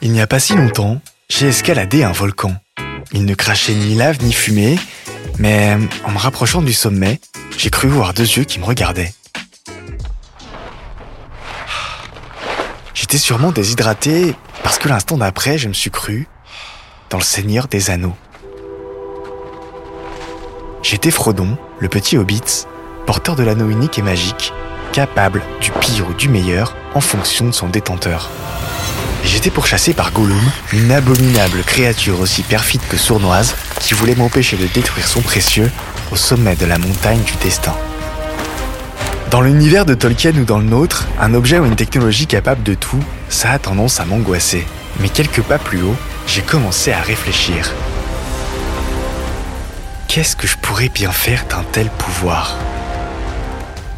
Il n'y a pas si longtemps, j'ai escaladé un volcan. Il ne crachait ni lave ni fumée, mais en me rapprochant du sommet, j'ai cru voir deux yeux qui me regardaient. J'étais sûrement déshydraté parce que l'instant d'après, je me suis cru dans le Seigneur des Anneaux. J'étais Frodon, le petit hobbit, porteur de l'anneau unique et magique, capable du pire ou du meilleur en fonction de son détenteur. J'étais pourchassé par Gollum, une abominable créature aussi perfide que sournoise qui voulait m'empêcher de détruire son précieux au sommet de la montagne du destin. Dans l'univers de Tolkien ou dans le nôtre, un objet ou une technologie capable de tout, ça a tendance à m'angoisser. Mais quelques pas plus haut, j'ai commencé à réfléchir. Qu'est-ce que je pourrais bien faire d'un tel pouvoir?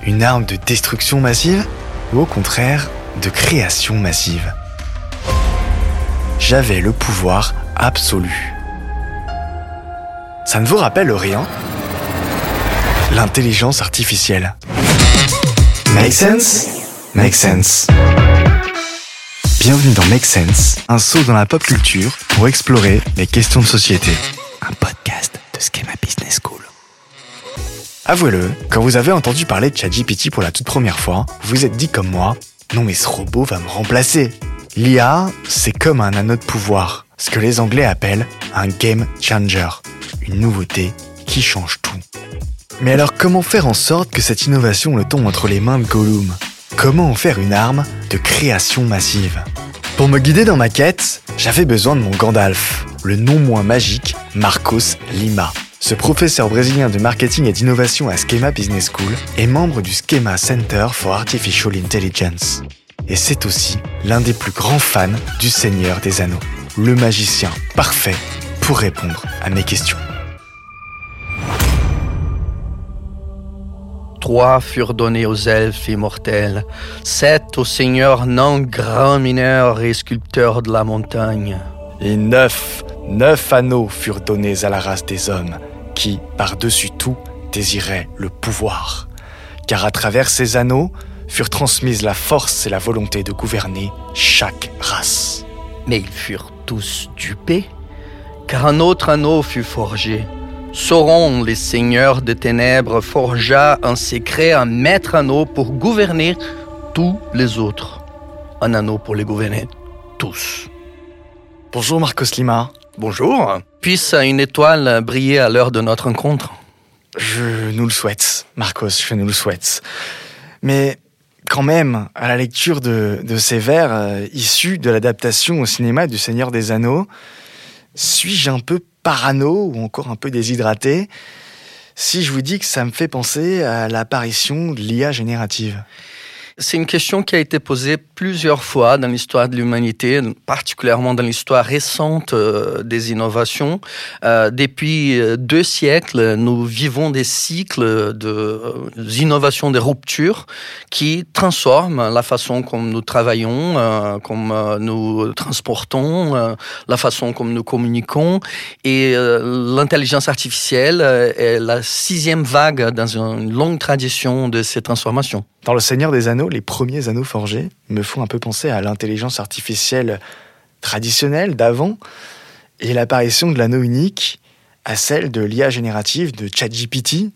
Une arme de destruction massive ou au contraire de création massive J'avais le pouvoir absolu. Ça ne vous rappelle rien? L'intelligence artificielle. Make sense? Make sense. Bienvenue dans Make Sense, un saut dans la pop culture pour explorer les questions de société. Un podcast de Schema Business School. Avouez-le, quand vous avez entendu parler de ChatGPT pour la toute première fois, vous vous êtes dit comme moi, non mais ce robot va me remplacer. L'IA, c'est comme un anneau de pouvoir, ce que les Anglais appellent un game changer, une nouveauté qui change tout. Mais alors comment faire en sorte que cette innovation le tombe entre les mains de Gollum? Comment en faire une arme de création massive? Pour me guider dans ma quête, j'avais besoin de mon Gandalf, le non moins magique Marcos Lima. Ce professeur brésilien de marketing et d'innovation à Schema Business School est membre du Schema Center for Artificial Intelligence. Et c'est aussi l'un des plus grands fans du Seigneur des Anneaux, le magicien parfait pour répondre à mes questions. Trois furent donnés aux elfes immortels, sept aux seigneurs non grands mineurs et sculpteurs de la montagne. Et neuf, neuf anneaux furent donnés à la race des hommes, qui, par-dessus tout, désiraient le pouvoir. Car à travers ces anneaux furent transmises la force et la volonté de gouverner chaque race. Mais ils furent tous dupés, car un autre anneau fut forgé. Sauron, les seigneurs des ténèbres, forgea un secret, un maître anneau pour gouverner tous les autres. Un anneau pour les gouverner tous. Bonjour Marcos Lima. Bonjour. Puisse une étoile briller à l'heure de notre rencontre Je nous le souhaite, Marcos, je nous le souhaite. Mais quand même, à la lecture de, ces vers euh, issus de l'adaptation au cinéma du Seigneur des Anneaux, suis-je un peu parano ou encore un peu déshydraté si je vous dis que ça me fait penser à l'apparition de l'IA générative? C'est une question qui a été posée plusieurs fois dans l'histoire de l'humanité, particulièrement dans l'histoire récente euh, des innovations. Euh, depuis euh, deux siècles, nous vivons des cycles d'innovation, de, de ruptures qui transforment la façon comme nous travaillons, comme nous transportons, la façon comme nous communiquons. Et l'intelligence artificielle est la sixième vague dans une longue tradition de ces transformations. Dans Le Seigneur des Anneaux, les premiers anneaux forgés me font un peu penser à l'intelligence artificielle traditionnelle d'avant et l'apparition de l'anneau unique à celle de l'IA générative de ChatGPT.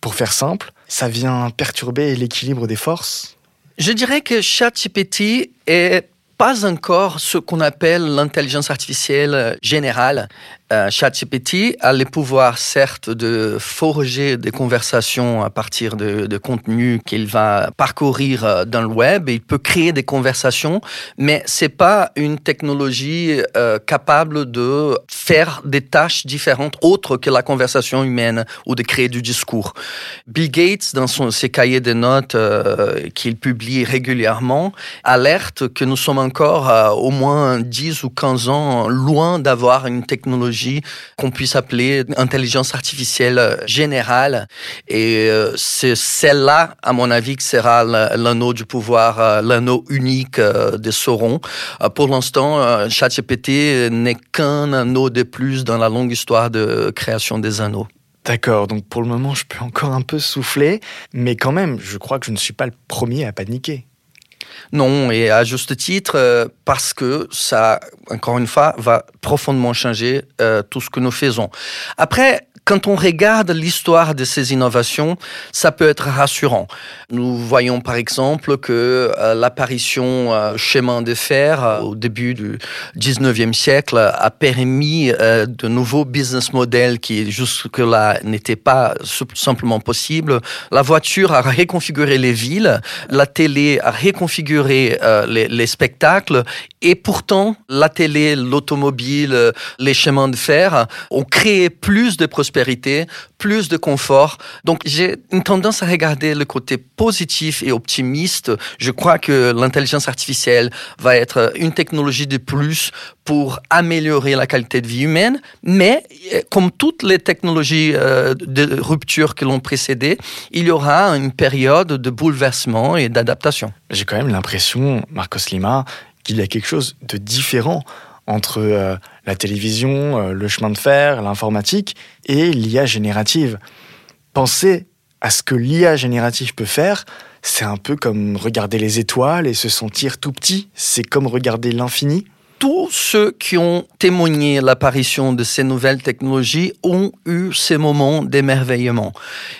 Pour faire simple, ça vient perturber l'équilibre des forces Je dirais que ChatGPT est pas encore ce qu'on appelle l'intelligence artificielle générale. Euh, ChatGPT a le pouvoir, certes, de forger des conversations à partir de, de contenus qu'il va parcourir euh, dans le web. Il peut créer des conversations, mais c'est pas une technologie euh, capable de faire des tâches différentes autres que la conversation humaine ou de créer du discours. Bill Gates, dans son, ses cahiers de notes euh, qu'il publie régulièrement, alerte que nous sommes encore euh, au moins 10 ou 15 ans loin d'avoir une technologie qu'on puisse appeler intelligence artificielle euh, générale. Et euh, c'est celle-là, à mon avis, qui sera l'anneau du pouvoir, l'anneau unique de Sauron. Pour l'instant, ChatGPT n'est qu'un anneau de plus dans la longue histoire de création des anneaux. D'accord, donc pour le moment, je peux encore un peu souffler, mais quand même, je crois que je ne suis pas le premier à paniquer. Non, et à juste titre, euh, parce que ça, encore une fois, va profondément changer euh, tout ce que nous faisons. Après, quand on regarde l'histoire de ces innovations, ça peut être rassurant. Nous voyons par exemple que euh, l'apparition euh, chemin de fer euh, au début du 19e siècle a permis euh, de nouveaux business models qui jusque-là n'étaient pas simplement possibles. La voiture a reconfiguré les villes, la télé a reconfiguré les, les spectacles et pourtant la télé, l'automobile, les chemins de fer ont créé plus de prospérité plus de confort. Donc j'ai une tendance à regarder le côté positif et optimiste. Je crois que l'intelligence artificielle va être une technologie de plus pour améliorer la qualité de vie humaine, mais comme toutes les technologies euh, de rupture que l'ont précédé, il y aura une période de bouleversement et d'adaptation. J'ai quand même l'impression, Marcos Lima, qu'il y a quelque chose de différent entre euh, la télévision, euh, le chemin de fer, l'informatique et l'IA générative. Pensez à ce que l'IA générative peut faire, c'est un peu comme regarder les étoiles et se sentir tout petit, c'est comme regarder l'infini tous ceux qui ont témoigné l'apparition de ces nouvelles technologies ont eu ces moments d'émerveillement.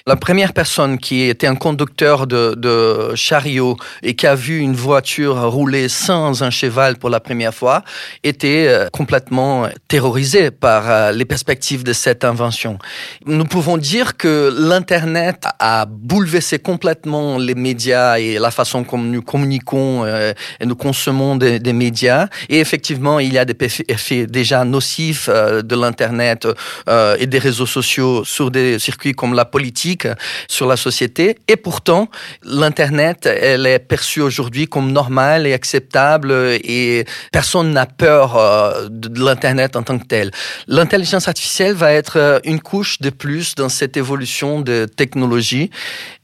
La première personne qui était un conducteur de, chariot et qui a vu une voiture rouler sans un cheval pour la première fois était euh, complètement terrorisé par euh, les perspectives de cette invention. Nous pouvons dire que l'Internet a bouleversé complètement les médias et la façon comme nous communiquons euh, et nous consommons des, des médias. Et effectivement, il y a des effets déjà nocifs euh, de l'Internet euh, et des réseaux sociaux sur des circuits comme la politique, sur la société. Et pourtant, l'Internet, elle est perçue aujourd'hui comme normale et acceptable et personne n'a peur euh, de l'Internet en tant que tel. L'intelligence artificielle va être une couche de plus dans cette évolution de technologie.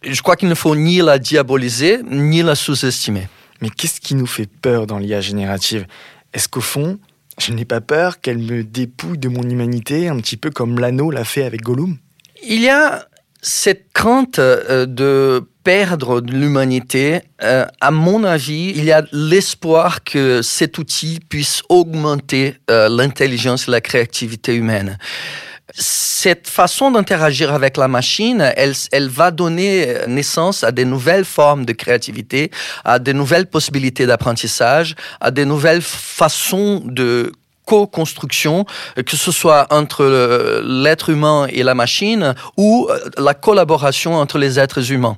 Je crois qu'il ne faut ni la diaboliser, ni la sous-estimer. Mais qu'est-ce qui nous fait peur dans l'IA générative? Est-ce qu'au fond, je n'ai pas peur qu'elle me dépouille de mon humanité, un petit peu comme l'anneau l'a fait avec Gollum? Il y a cette crainte euh, de perdre de l'humanité, euh, à mon avis, il y a l'espoir que cet outil puisse augmenter euh, l'intelligence et la créativité humaine cette façon d'interagir avec la machine, elle, va donner naissance à des nouvelles formes de créativité, à des nouvelles possibilités d'apprentissage, à des nouvelles façons de co-construction, que ce soit entre l'être humain et la machine ou la collaboration entre les êtres humains.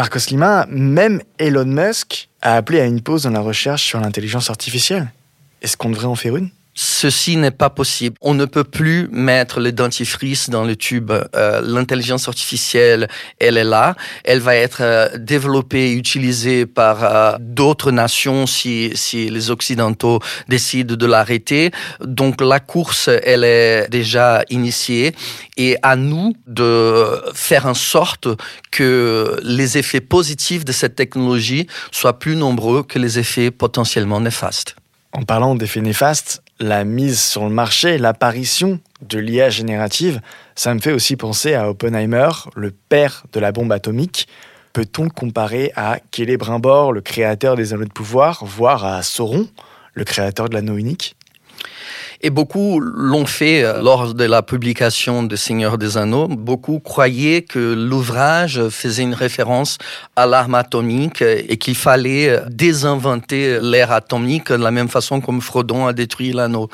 Marcos Lima, même Elon Musk a appelé à une pause dans la recherche sur l'intelligence artificielle. Est-ce qu'on devrait en faire une? Ceci n'est pas possible. On ne peut plus mettre le dentifrice dans le tube. Euh, L'intelligence artificielle, elle est là. Elle va être euh, développée et utilisée par euh, d'autres nations si, si les Occidentaux décident de l'arrêter. Donc la course, elle est déjà initiée. Et à nous de faire en sorte que les effets positifs de cette technologie soient plus nombreux que les effets potentiellement néfastes. En parlant d'effets néfastes, la mise sur le marché, l'apparition de l'IA générative, ça me fait aussi penser à Oppenheimer, le père de la bombe atomique. Peut-on le comparer à Kelly Brimbor, le créateur des anneaux de pouvoir, voire à Sauron, le créateur de l'anneau unique et beaucoup l'ont fait euh, lors de la publication de Seigneur des Anneaux. Beaucoup croyaient que l'ouvrage faisait une référence à l'arme atomique et qu'il fallait euh, désinventer l'ère atomique de la même façon comme Frodon a détruit l'anneau.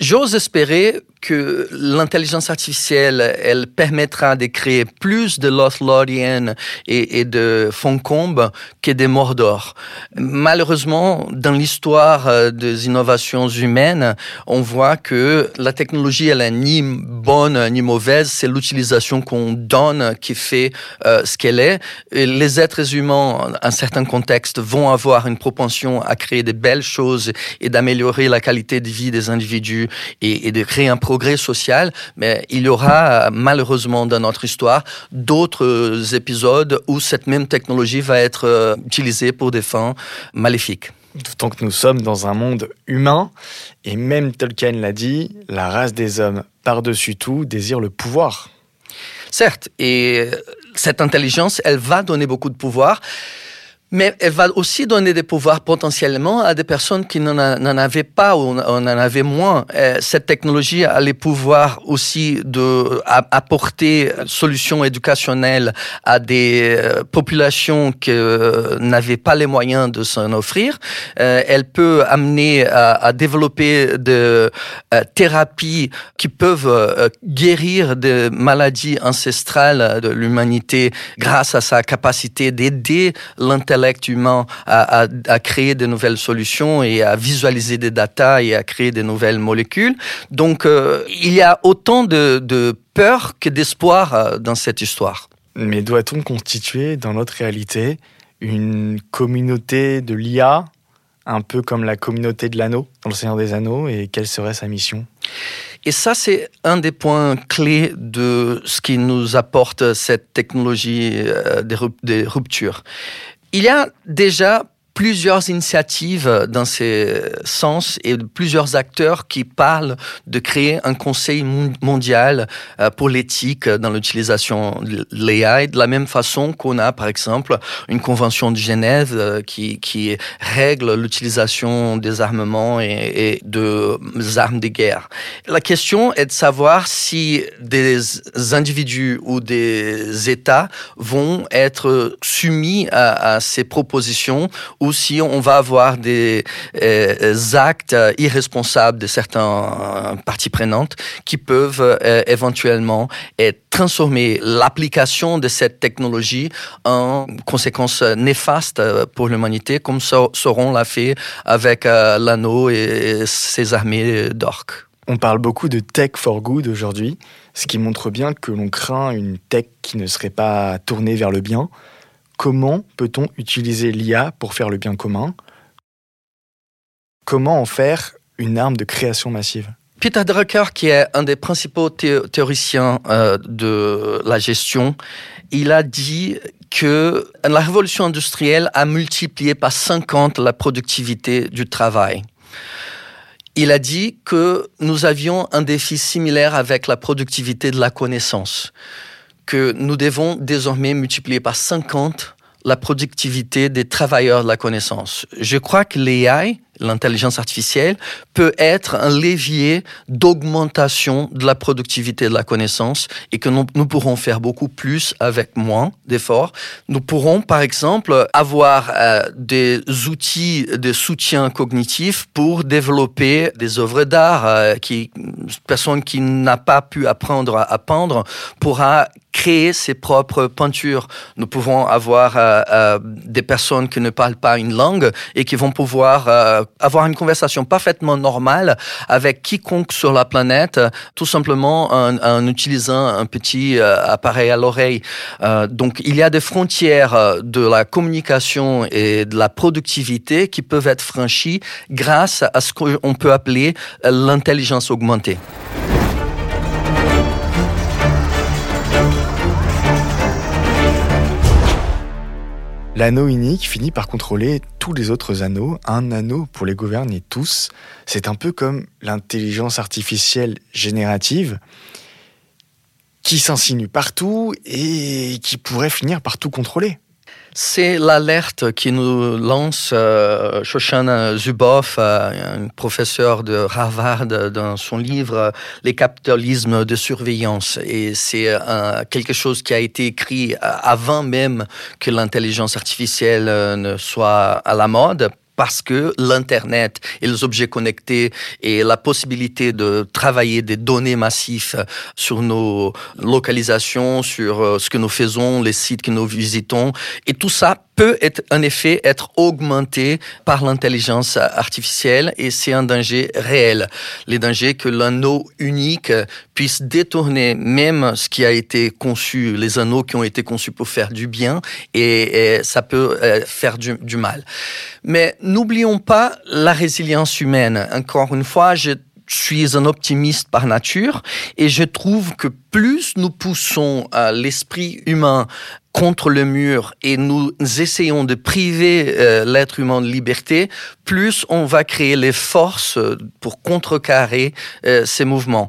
J'ose espérer que l'intelligence artificielle, elle permettra de créer plus de Lothlorien et, et de Foncombe que des Mordor. Malheureusement, dans l'histoire euh, des innovations humaines, on voit que la technologie, elle est ni bonne ni mauvaise, c'est l'utilisation qu'on donne qui fait euh, ce qu'elle est. Et les êtres humains, en certains contextes, vont avoir une propension à créer des belles choses et d'améliorer la qualité de vie des individus et, et de créer un progrès social, mais il y aura malheureusement dans notre histoire d'autres épisodes où cette même technologie va être utilisée pour des fins maléfiques. D'autant que nous sommes dans un monde humain, et même Tolkien l'a dit, la race des hommes, par-dessus tout, désire le pouvoir. Certes, et cette intelligence, elle va donner beaucoup de pouvoir, mais elle va aussi donner des pouvoirs potentiellement à des personnes qui n'en avaient pas ou en avaient moins. Cette technologie a les pouvoirs aussi de apporter solutions éducationnelles à des euh, populations qui n'avaient pas les moyens de s'en offrir. Euh, elle peut amener à, développer des euh, thérapies qui peuvent guérir des maladies ancestrales de l'humanité grâce à sa capacité d'aider l'intellect humain à, créer de nouvelles solutions et à visualiser des datas et à créer de nouvelles molécules. Donc, euh, il y a autant de, peur que d'espoir euh, dans cette histoire. Mais doit-on constituer dans notre réalité une communauté de l'IA, un peu comme la communauté de l'anneau dans le Seigneur des Anneaux, et quelle serait sa mission? Et ça, c'est un des points clés de ce qui nous apporte cette technologie euh, des ruptures. Il y a déjà plusieurs initiatives dans ce sens et plusieurs acteurs qui parlent de créer un conseil mondial euh, pour l'éthique dans l'utilisation de l'AI, de la même façon qu'on a, par exemple, une convention de Genève euh, qui, règle l'utilisation des armements et, de armes de guerre. La question est de savoir si des individus ou des États vont être soumis à ces propositions ou si on va avoir des euh, actes irresponsables de certaines parties prenantes qui peuvent euh, éventuellement transformer l'application de cette technologie en conséquences néfastes pour l'humanité, comme Sauron l'a fait avec euh, l'anneau et ses armées d'orques. On parle beaucoup de tech for good aujourd'hui, ce qui montre bien que l'on craint une tech qui ne serait pas tournée vers le bien. Comment peut-on utiliser l'IA pour faire le bien commun? Comment en faire une arme de création massive? Peter Drucker, qui est un des principaux théoriciens euh, de la gestion, il a dit que la révolution industrielle a multiplié par 50 la productivité du travail. Il a dit que nous avions un défi similaire avec la productivité de la connaissance que nous devons désormais multiplier par 50 la productivité des travailleurs de la connaissance. Je crois que l'AI, l'intelligence artificielle, peut être un levier d'augmentation de la productivité de la connaissance et que nous, pourrons faire beaucoup plus avec moins d'efforts. Nous pourrons, par exemple, avoir euh, des outils de soutien cognitif pour développer des œuvres d'art. Euh, qui, personne qui n'a pas pu apprendre à peindre pourra créer ses propres peintures. Nous pouvons avoir euh, euh, des personnes qui ne parlent pas une langue et qui vont pouvoir euh, avoir une conversation parfaitement normale avec quiconque sur la planète, tout simplement en, utilisant un petit appareil à l'oreille. donc il y a des frontières de la communication et de la productivité qui peuvent être franchies grâce à ce qu'on peut appeler l'intelligence augmentée. L'anneau unique finit par contrôler tous les autres anneaux, un anneau pour les gouverner tous. C'est un peu comme l'intelligence artificielle générative qui s'insinue partout et qui pourrait finir par tout contrôler. C'est l'alerte qui nous lance euh, Shoshana Zuboff, euh, un professeur de Harvard, dans son livre Les capitalismes de surveillance. Et c'est euh, quelque chose qui a été écrit avant même que l'intelligence artificielle ne soit à la mode parce que l'Internet et les objets connectés et la possibilité de travailler des données massives sur nos localisations, sur euh, ce que nous faisons, les sites que nous visitons, et tout ça peut être, en effet être augmenté par l'intelligence artificielle et c'est un danger réel. Les dangers que l'anneau unique puisse détourner même ce qui a été conçu, les anneaux qui ont été conçus pour faire du bien et, ça peut euh, faire du, du mal. Mais n'oublions pas la résilience humaine. Encore une fois, je suis un optimiste par nature et je trouve que plus nous poussons l'esprit humain contre le mur et nous essayons de priver euh, l'être humain de liberté, plus on va créer les forces pour contrecarrer euh, ces mouvements.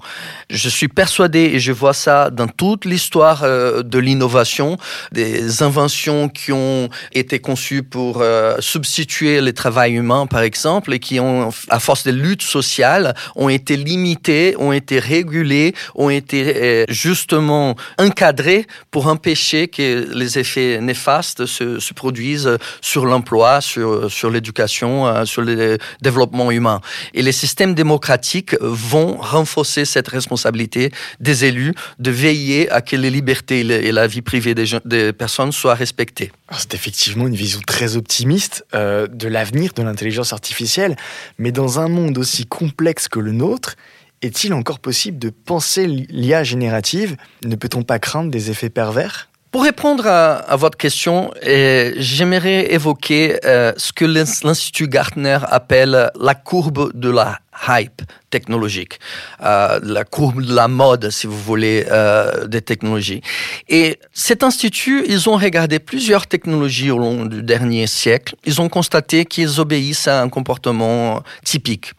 Je suis persuadé, et je vois ça dans toute l'histoire euh, de l'innovation, des inventions qui ont été conçues pour substituer le travail humain, par exemple, et qui ont, à force de lutte sociale, ont été limitées, ont été régulées, ont été justement encadrées pour empêcher que les effets néfastes se, produisent sur l'emploi, sur, sur l'éducation, euh, sur le développement humain. Et les systèmes démocratiques vont renforcer cette responsabilité des élus de veiller à que les libertés et la vie privée des, des personnes soient respectées. C'est effectivement une vision très optimiste euh, de l'avenir de l'intelligence artificielle, mais dans un monde aussi complexe que le nôtre, est-il encore possible de penser l'IA générative? Ne peut-on pas craindre des effets pervers? Pour répondre à, votre question, euh, j'aimerais évoquer euh, ce que l'Institut Gartner appelle la courbe de la hype technologique, euh, la courbe de la mode, si vous voulez, euh, des technologies. Et cet institut, ils ont regardé plusieurs technologies au long du dernier siècle. Ils ont constaté qu'ils obéissent à un comportement typique.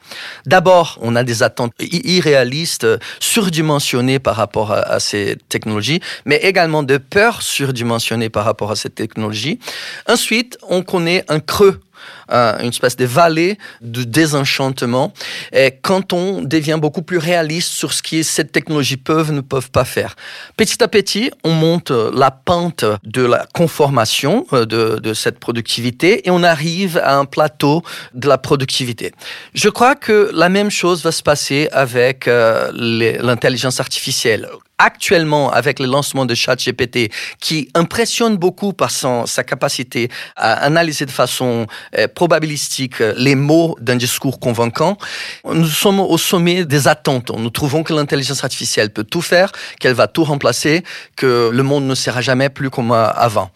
D'abord, on a des attentes irréalistes, surdimensionnées par rapport à, à ces technologies, mais également de peurs surdimensionnées par rapport à ces technologies. Ensuite, on connaît un creux une espèce de vallée de désenchantement et quand on devient beaucoup plus réaliste sur ce que cette technologie peuvent ne peuvent pas faire. Petit à petit, on monte la pente de la conformation euh, de, de cette productivité et on arrive à un plateau de la productivité. Je crois que la même chose va se passer avec euh, l'intelligence artificielle actuellement avec le lancement de ChatGPT, qui impressionne beaucoup par son, sa capacité à analyser de façon euh, probabilistique euh, les mots d'un discours convaincant, nous sommes au sommet des attentes. Nous trouvons que l'intelligence artificielle peut tout faire, qu'elle va tout remplacer, que le monde ne sera jamais plus comme euh, avant.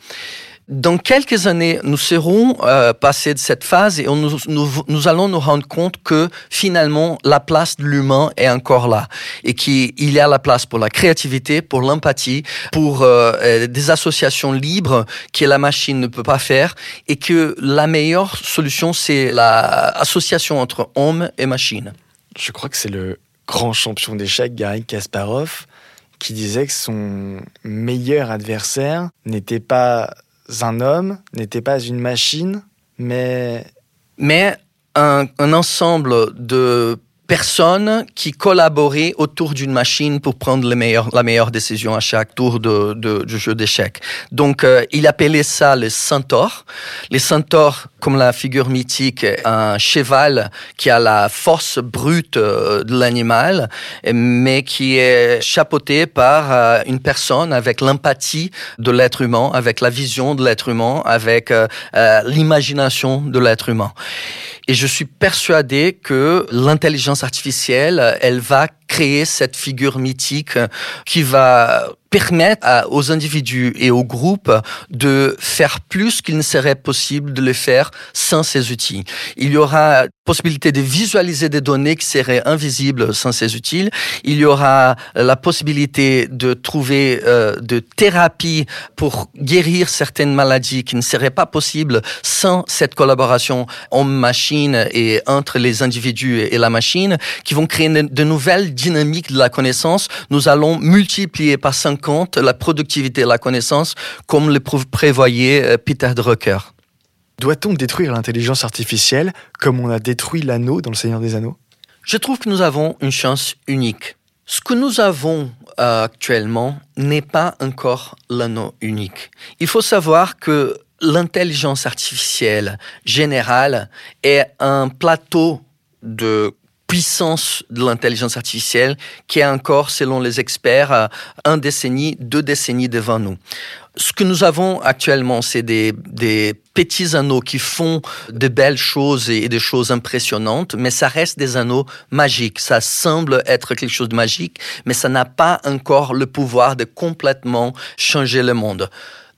Dans quelques années, nous serons euh, passés de cette phase et nous, nous, allons nous rendre compte que finalement, la place de l'humain est encore là et qu'il y a la place pour la créativité, pour l'empathie, pour euh, euh, des associations libres que la machine ne peut pas faire et que la meilleure solution, c'est l'association entre homme et machine. Je crois que c'est le grand champion d'échecs, Gary Kasparov, qui disait que son meilleur adversaire n'était pas un homme, n'était pas une machine, mais... Mais un, un ensemble de personnes qui collaboraient autour d'une machine pour prendre la meilleure décision à chaque tour de, de jeu d'échecs. Donc, euh, il appelait ça les centaures. Les centaures, comme la figure mythique, un cheval qui a la force brute euh, de l'animal, mais qui est chapeauté par euh, une personne avec l'empathie de l'être humain, avec la vision de l'être humain, avec l'imagination de l'être humain. Et je suis persuadé que l'intelligence artificielle, elle va créer cette figure mythique qui va permettre aux individus et aux groupes de faire plus qu'il ne serait possible de le faire sans ces outils. Il y aura possibilité de visualiser des données qui seraient invisibles sans ces outils. Il y aura la possibilité de trouver euh, de thérapies pour guérir certaines maladies qui ne seraient pas possibles sans cette collaboration homme-machine et entre les individus et la machine, qui vont créer de nouvelles dynamiques de la connaissance. Nous allons multiplier par 50 la productivité de la connaissance, comme le prévoyait euh, Peter Drucker. Doit-on détruire l'intelligence artificielle comme on a détruit l'anneau dans le Seigneur des Anneaux? Je trouve que nous avons une chance unique. Ce que nous avons euh, actuellement n'est pas encore l'anneau unique. Il faut savoir que l'intelligence artificielle générale est un plateau de puissance de l'intelligence artificielle qui est encore, selon les experts, un décennie, deux décennies devant nous. Ce que nous avons actuellement, c'est des, des petits anneaux qui font de belles choses et des choses impressionnantes, mais ça reste des anneaux magiques. Ça semble être quelque chose de magique, mais ça n'a pas encore le pouvoir de complètement changer le monde.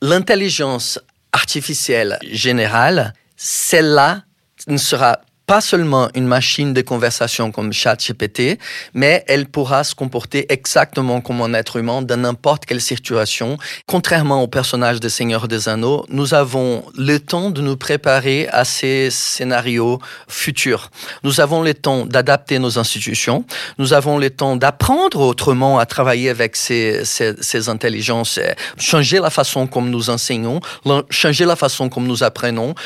L'intelligence artificielle générale, celle-là ne sera pas seulement une machine de conversation comme ChatGPT, mais elle pourra se comporter exactement comme un être humain dans n'importe quelle situation. Contrairement au personnage de Seigneur des Anneaux, nous avons le temps de nous préparer à ces scénarios futurs. Nous avons le temps d'adapter nos institutions. Nous avons le temps d'apprendre autrement à travailler avec ces, ces, ces intelligences, changer la façon comme nous enseignons, changer la façon comme nous apprenons,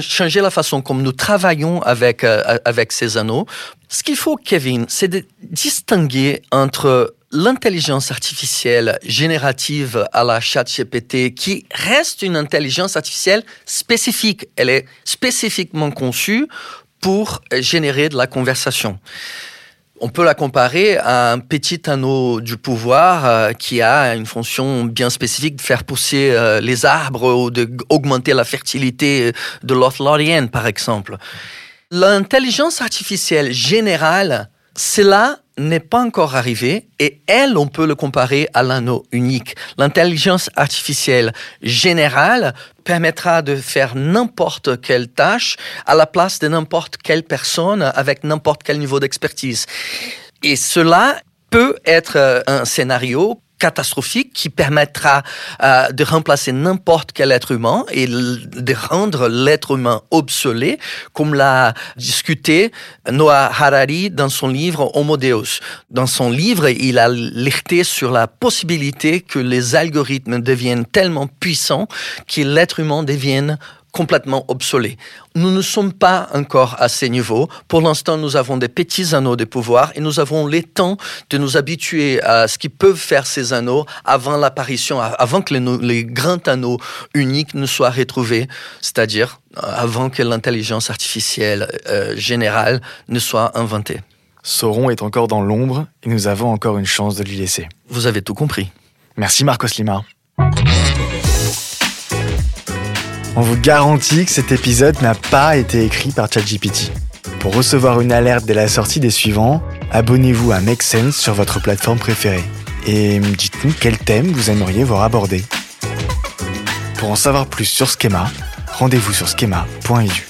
changer la façon comme nous travaillons avec avec, euh, ces anneaux. Ce qu'il faut, Kevin, c'est de distinguer entre l'intelligence artificielle générative à la chat GPT, qui reste une intelligence artificielle spécifique. Elle est spécifiquement conçue pour générer de la conversation. On peut la comparer à un petit anneau du pouvoir euh, qui a une fonction bien spécifique de faire pousser euh, les arbres ou d'augmenter la fertilité de l'Othlorienne, par exemple. L'intelligence artificielle générale, cela n'est pas encore arrivé et elle, on peut le comparer à l'anneau unique. L'intelligence artificielle générale permettra de faire n'importe quelle tâche à la place de n'importe quelle personne avec n'importe quel niveau d'expertise. Et cela peut être euh, un scénario catastrophique qui permettra euh, de remplacer n'importe quel être humain et de rendre l'être humain obsolète, comme l'a discuté Noah Harari dans son livre Homo Deus. Dans son livre, il a alerté sur la possibilité que les algorithmes deviennent tellement puissants que l'être humain devienne complètement obsolète. Nous ne sommes pas encore à ces niveaux. Pour l'instant, nous avons des petits anneaux de pouvoir et nous avons le temps de nous habituer à ce qu'ils peuvent faire ces anneaux avant l'apparition, avant que les, grands anneaux uniques ne soient retrouvés, c'est-à-dire euh, avant que l'intelligence artificielle euh, générale ne soit inventée. Sauron est encore dans l'ombre et nous avons encore une chance de lui laisser. Vous avez tout compris. Merci Marcos Lima. On vous garantit que cet épisode n'a pas été écrit par ChatGPT. Pour recevoir une alerte dès la sortie des suivants, abonnez-vous à Make Sense sur votre plateforme préférée. Et dites-nous quel thème vous aimeriez voir abordé. Pour en savoir plus sur Schema, rendez-vous sur schema.eu.